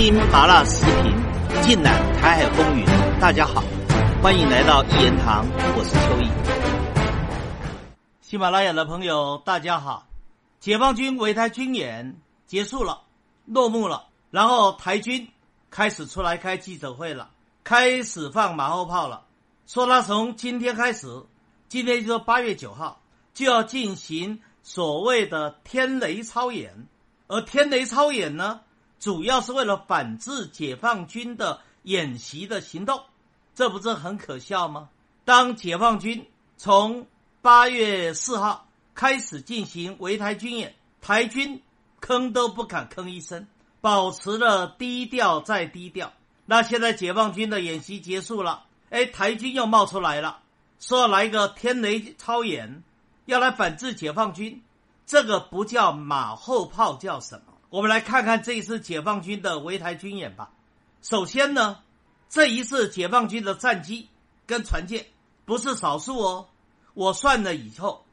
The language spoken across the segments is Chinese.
听麻辣时评，尽览台海风云。大家好，欢迎来到一言堂，我是秋意。喜马拉雅的朋友，大家好。解放军围台军演结束了，落幕了，然后台军开始出来开记者会了，开始放马后炮了，说他从今天开始，今天就八月九号就要进行所谓的天雷操演，而天雷操演呢？主要是为了反制解放军的演习的行动，这不是很可笑吗？当解放军从八月四号开始进行围台军演，台军吭都不敢吭一声，保持了低调再低调。那现在解放军的演习结束了，哎，台军又冒出来了，说来一个天雷操演，要来反制解放军，这个不叫马后炮，叫什么？我们来看看这一次解放军的围台军演吧。首先呢，这一次解放军的战机跟船舰不是少数哦。我算了以后，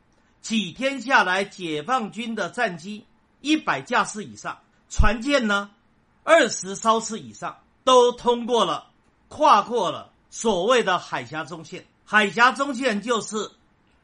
几天下来，解放军的战机一百架次以上，船舰呢二十艘次以上，都通过了，跨过了所谓的海峡中线。海峡中线就是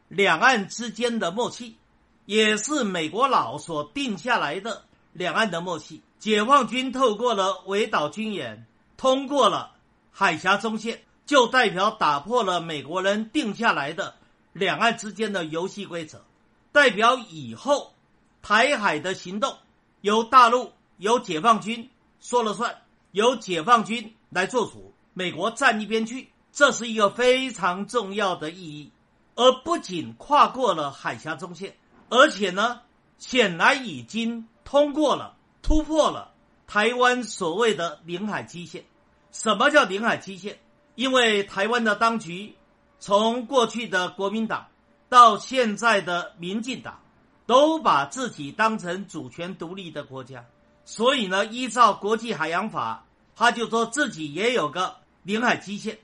两岸之间的默契，也是美国佬所定下来的。两岸的默契，解放军透过了围岛军演，通过了海峡中线，就代表打破了美国人定下来的两岸之间的游戏规则，代表以后台海的行动由大陆由解放军说了算，由解放军来做主，美国站一边去，这是一个非常重要的意义。而不仅跨过了海峡中线，而且呢，显然已经。通过了，突破了台湾所谓的领海基线。什么叫领海基线？因为台湾的当局从过去的国民党到现在的民进党，都把自己当成主权独立的国家，所以呢，依照国际海洋法，他就说自己也有个领海基线，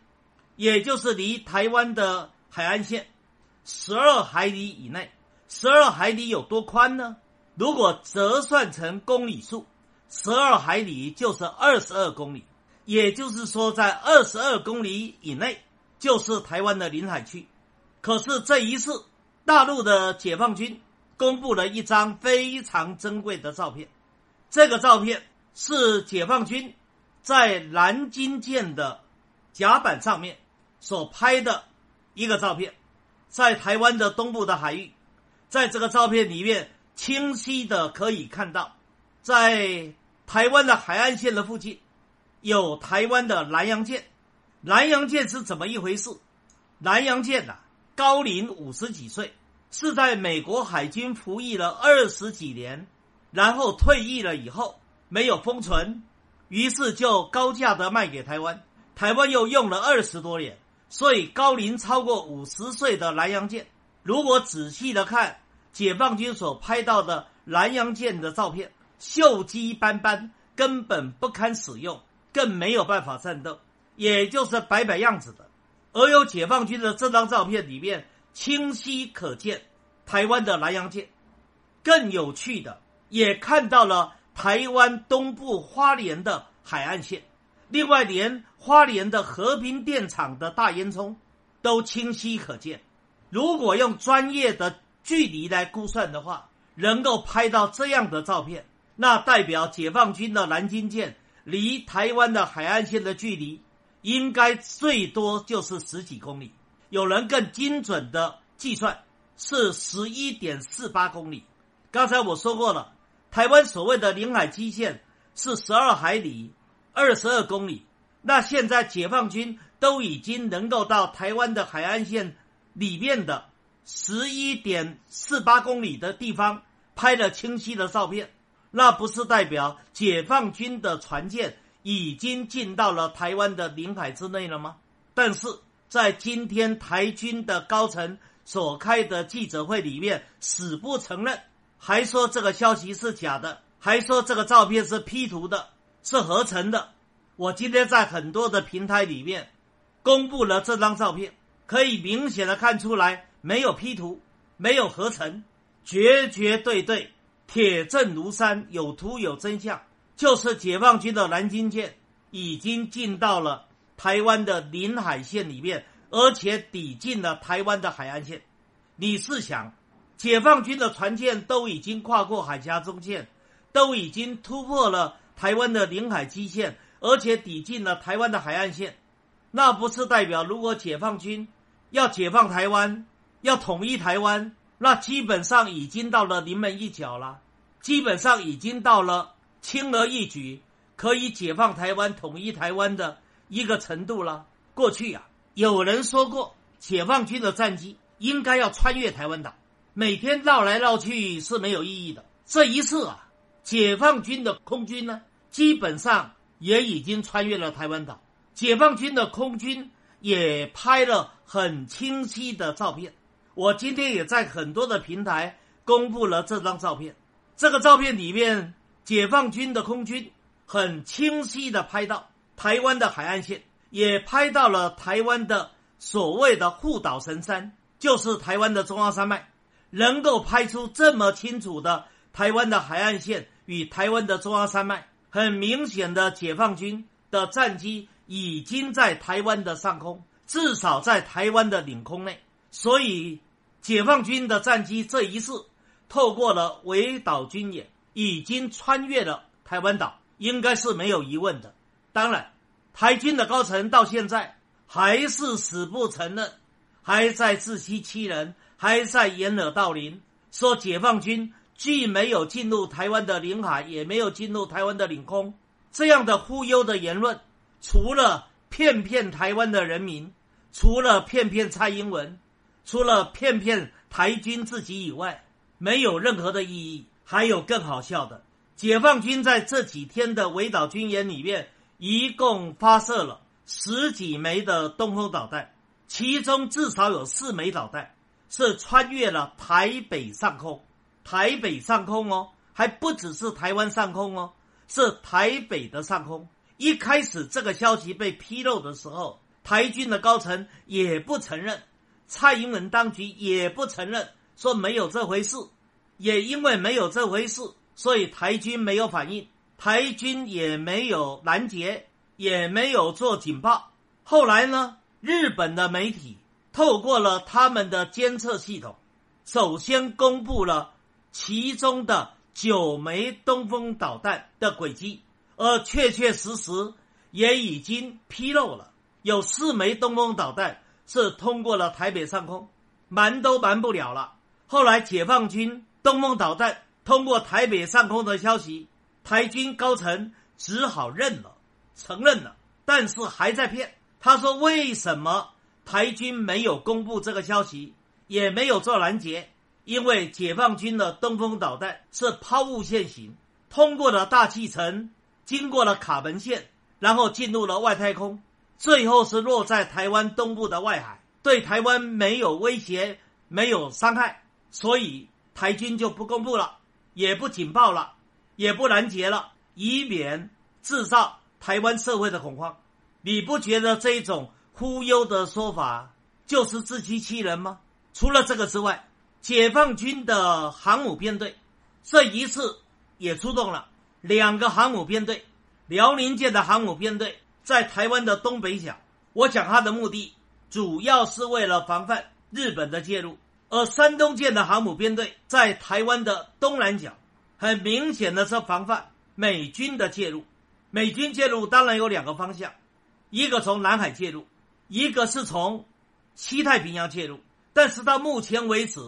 也就是离台湾的海岸线十二海里以内。十二海里有多宽呢？如果折算成公里数，十二海里就是二十二公里，也就是说，在二十二公里以内就是台湾的领海区。可是这一次，大陆的解放军公布了一张非常珍贵的照片，这个照片是解放军在南京舰的甲板上面所拍的一个照片，在台湾的东部的海域，在这个照片里面。清晰的可以看到，在台湾的海岸线的附近，有台湾的南洋舰。南洋舰是怎么一回事？南洋舰呐，高龄五十几岁，是在美国海军服役了二十几年，然后退役了以后没有封存，于是就高价的卖给台湾。台湾又用了二十多年，所以高龄超过五十岁的南洋舰，如果仔细的看。解放军所拍到的南洋舰的照片，锈迹斑斑，根本不堪使用，更没有办法战斗，也就是摆摆样子的。而有解放军的这张照片里面，清晰可见台湾的南洋舰。更有趣的，也看到了台湾东部花莲的海岸线，另外连花莲的和平电厂的大烟囱都清晰可见。如果用专业的。距离来估算的话，能够拍到这样的照片，那代表解放军的南京舰离台湾的海岸线的距离，应该最多就是十几公里。有人更精准的计算是十一点四八公里。刚才我说过了，台湾所谓的领海基线是十二海里，二十二公里。那现在解放军都已经能够到台湾的海岸线里面的。十一点四八公里的地方拍了清晰的照片，那不是代表解放军的船舰已经进到了台湾的领海之内了吗？但是在今天台军的高层所开的记者会里面，死不承认，还说这个消息是假的，还说这个照片是 P 图的，是合成的。我今天在很多的平台里面公布了这张照片，可以明显的看出来。没有 P 图，没有合成，绝绝对对，铁证如山，有图有真相，就是解放军的南京舰已经进到了台湾的领海线里面，而且抵近了台湾的海岸线。你试想，解放军的船舰都已经跨过海峡中线，都已经突破了台湾的领海基线，而且抵近了台湾的海岸线，那不是代表如果解放军要解放台湾，要统一台湾，那基本上已经到了临门一脚了，基本上已经到了轻而易举可以解放台湾、统一台湾的一个程度了。过去啊，有人说过，解放军的战机应该要穿越台湾岛，每天绕来绕去是没有意义的。这一次啊，解放军的空军呢，基本上也已经穿越了台湾岛，解放军的空军也拍了很清晰的照片。我今天也在很多的平台公布了这张照片。这个照片里面，解放军的空军很清晰的拍到台湾的海岸线，也拍到了台湾的所谓的护岛神山，就是台湾的中央山脉。能够拍出这么清楚的台湾的海岸线与台湾的中央山脉，很明显的解放军的战机已经在台湾的上空，至少在台湾的领空内，所以。解放军的战机这一次透过了围岛军演，已经穿越了台湾岛，应该是没有疑问的。当然，台军的高层到现在还是死不承认，还在自欺欺人，还在掩耳盗铃，说解放军既没有进入台湾的领海，也没有进入台湾的领空。这样的忽悠的言论，除了骗骗台湾的人民，除了骗骗蔡英文。除了骗骗台军自己以外，没有任何的意义。还有更好笑的，解放军在这几天的围岛军演里面，一共发射了十几枚的东风导弹，其中至少有四枚导弹是穿越了台北上空。台北上空哦，还不只是台湾上空哦，是台北的上空。一开始这个消息被披露的时候，台军的高层也不承认。蔡英文当局也不承认，说没有这回事，也因为没有这回事，所以台军没有反应，台军也没有拦截，也没有做警报。后来呢，日本的媒体透过了他们的监测系统，首先公布了其中的九枚东风导弹的轨迹，而确确实实也已经披露了有四枚东风导弹。是通过了台北上空，瞒都瞒不了了。后来解放军东风导弹通过台北上空的消息，台军高层只好认了，承认了，但是还在骗。他说：“为什么台军没有公布这个消息，也没有做拦截？因为解放军的东风导弹是抛物线型，通过了大气层，经过了卡门线，然后进入了外太空。”最后是落在台湾东部的外海，对台湾没有威胁、没有伤害，所以台军就不公布了，也不警报了，也不拦截了，以免制造台湾社会的恐慌。你不觉得这种忽悠的说法就是自欺欺人吗？除了这个之外，解放军的航母编队这一次也出动了两个航母编队，辽宁舰的航母编队。在台湾的东北角，我讲它的目的主要是为了防范日本的介入；而山东舰的航母编队在台湾的东南角，很明显的是防范美军的介入。美军介入当然有两个方向，一个从南海介入，一个是从西太平洋介入。但是到目前为止，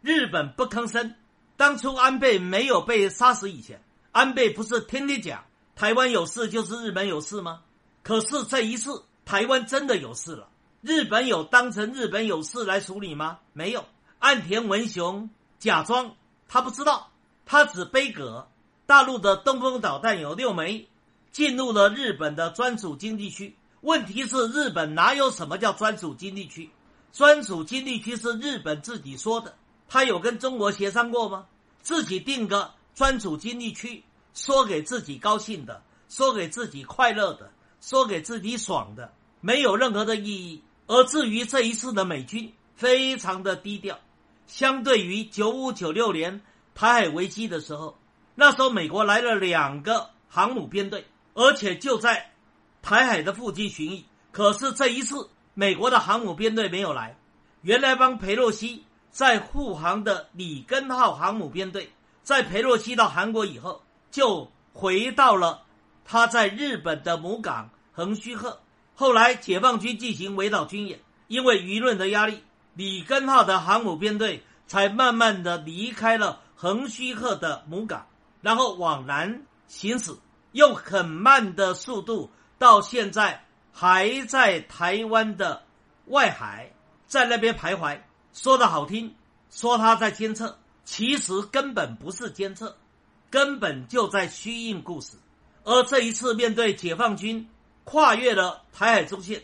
日本不吭声。当初安倍没有被杀死以前，安倍不是天天讲台湾有事就是日本有事吗？可是这一次，台湾真的有事了。日本有当成日本有事来处理吗？没有。岸田文雄假装他不知道，他只背葛。大陆的东风导弹有六枚，进入了日本的专属经济区。问题是，日本哪有什么叫专属经济区？专属经济区是日本自己说的，他有跟中国协商过吗？自己定个专属经济区，说给自己高兴的，说给自己快乐的。说给自己爽的，没有任何的意义。而至于这一次的美军，非常的低调。相对于九五九六年台海危机的时候，那时候美国来了两个航母编队，而且就在台海的附近巡弋。可是这一次，美国的航母编队没有来，原来帮裴洛西在护航的里根号航母编队，在裴洛西到韩国以后，就回到了他在日本的母港横须贺。后来解放军进行围岛军演，因为舆论的压力，里根号的航母编队才慢慢的离开了横须贺的母港，然后往南行驶，用很慢的速度，到现在。还在台湾的外海，在那边徘徊。说的好听，说他在监测，其实根本不是监测，根本就在虚应故事。而这一次，面对解放军跨越了台海中线，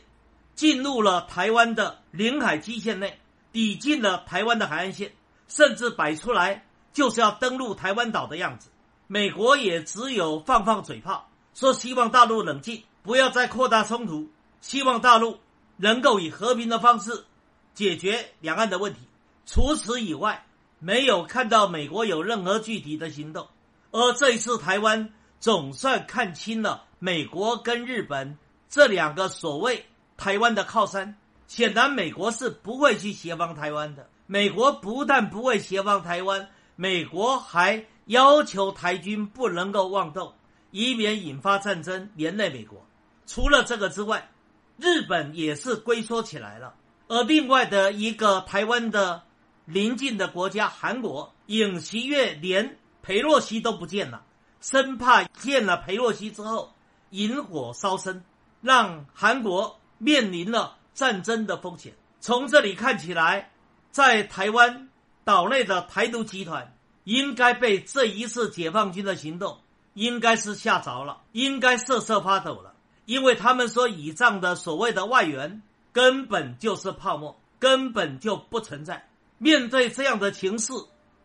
进入了台湾的领海基线内，抵近了台湾的海岸线，甚至摆出来就是要登陆台湾岛的样子。美国也只有放放嘴炮，说希望大陆冷静。不要再扩大冲突，希望大陆能够以和平的方式解决两岸的问题。除此以外，没有看到美国有任何具体的行动。而这一次，台湾总算看清了美国跟日本这两个所谓台湾的靠山。显然，美国是不会去协防台湾的。美国不但不会协防台湾，美国还要求台军不能够妄动，以免引发战争，连累美国。除了这个之外，日本也是龟缩起来了。而另外的一个台湾的邻近的国家韩国，尹锡悦连裴洛西都不见了，生怕见了裴洛西之后引火烧身，让韩国面临了战争的风险。从这里看起来，在台湾岛内的台独集团应该被这一次解放军的行动应该是吓着了，应该瑟瑟发抖了。因为他们说倚仗的所谓的外援根本就是泡沫，根本就不存在。面对这样的情势，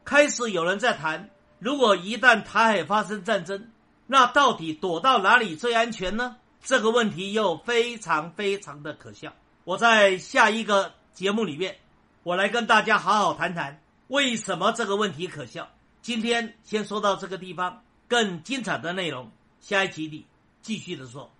开始有人在谈：如果一旦台海发生战争，那到底躲到哪里最安全呢？这个问题又非常非常的可笑。我在下一个节目里面，我来跟大家好好谈谈为什么这个问题可笑。今天先说到这个地方，更精彩的内容下一集里继续的说。